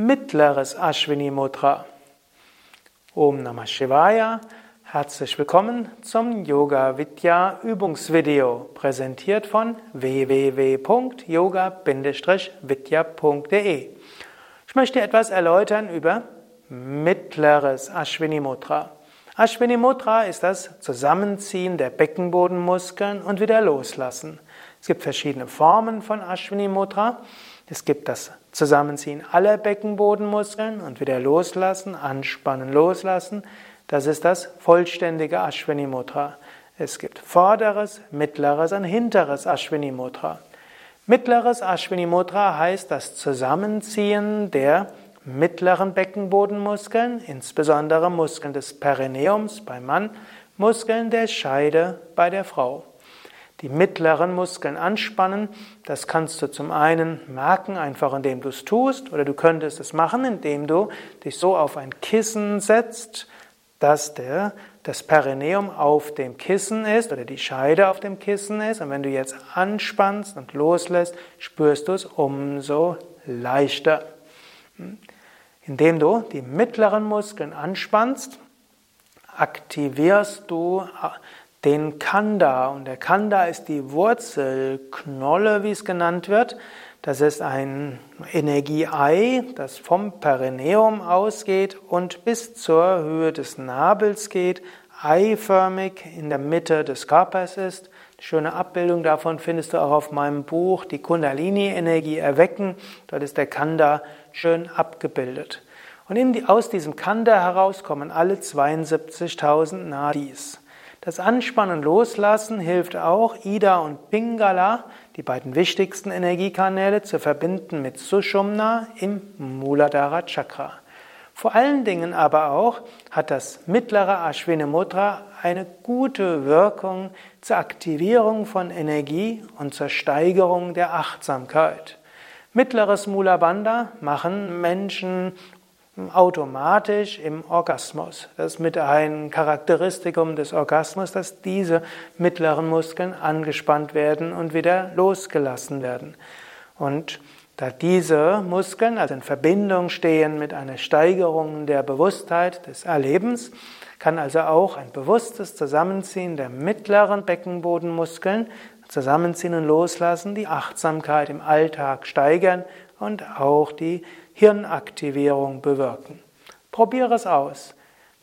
mittleres Ashwini Mudra. Om Namah Shivaya. Herzlich willkommen zum Yoga Vidya Übungsvideo, präsentiert von www.yoga-vidya.de. Ich möchte etwas erläutern über mittleres Ashwini Mudra. Ashwini Mudra ist das Zusammenziehen der Beckenbodenmuskeln und wieder loslassen. Es gibt verschiedene Formen von Ashwini Mudra. Es gibt das Zusammenziehen aller Beckenbodenmuskeln und wieder loslassen, anspannen, loslassen. Das ist das vollständige Ashwini Mudra. Es gibt vorderes, mittleres und hinteres Ashwini Mudra. Mittleres Ashwini Mudra heißt das Zusammenziehen der mittleren Beckenbodenmuskeln, insbesondere Muskeln des Perineums beim Mann, Muskeln der Scheide bei der Frau die mittleren Muskeln anspannen. Das kannst du zum einen merken, einfach indem du es tust, oder du könntest es machen, indem du dich so auf ein Kissen setzt, dass der, das Perineum auf dem Kissen ist oder die Scheide auf dem Kissen ist. Und wenn du jetzt anspannst und loslässt, spürst du es umso leichter. Indem du die mittleren Muskeln anspannst, aktivierst du den Kanda. Und der Kanda ist die Wurzelknolle, wie es genannt wird. Das ist ein Energieei, das vom Perineum ausgeht und bis zur Höhe des Nabels geht, eiförmig in der Mitte des Körpers ist. Schöne Abbildung davon findest du auch auf meinem Buch Die Kundalini-Energie erwecken. Dort ist der Kanda schön abgebildet. Und die, aus diesem Kanda heraus kommen alle 72.000 Nadis. Das Anspannen Loslassen hilft auch, Ida und Pingala, die beiden wichtigsten Energiekanäle, zu verbinden mit Sushumna im Muladhara Chakra. Vor allen Dingen aber auch hat das mittlere Ashwini Mudra eine gute Wirkung zur Aktivierung von Energie und zur Steigerung der Achtsamkeit. Mittleres Mula Bandha machen Menschen automatisch im Orgasmus. Das ist mit einem Charakteristikum des Orgasmus, dass diese mittleren Muskeln angespannt werden und wieder losgelassen werden. Und da diese Muskeln also in Verbindung stehen mit einer Steigerung der Bewusstheit des Erlebens, kann also auch ein bewusstes Zusammenziehen der mittleren Beckenbodenmuskeln, Zusammenziehen und Loslassen, die Achtsamkeit im Alltag steigern und auch die Hirnaktivierung bewirken. Probiere es aus.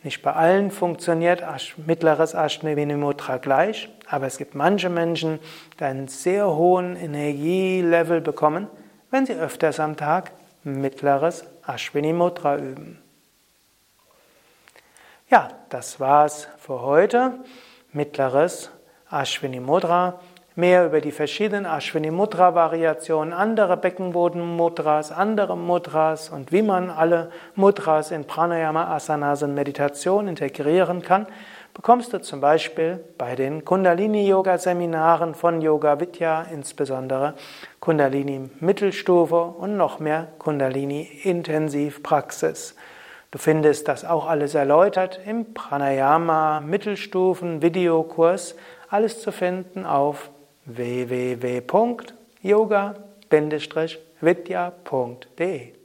Nicht bei allen funktioniert mittleres Ashnavini Mudra gleich, aber es gibt manche Menschen, die einen sehr hohen Energielevel bekommen, wenn sie öfters am Tag mittleres Ashwini Mudra üben. Ja, das war's für heute. Mittleres Ashwini Mudra. Mehr über die verschiedenen Ashwini Mudra Variationen, andere Beckenboden Mudras, andere Mudras und wie man alle Mudras in Pranayama, Asanas und Meditation integrieren kann, bekommst du zum Beispiel bei den Kundalini Yoga Seminaren von Yoga Vidya, insbesondere Kundalini Mittelstufe und noch mehr Kundalini Intensivpraxis. Du findest das auch alles erläutert im Pranayama Mittelstufen Videokurs, alles zu finden auf www.yoga-vidya.de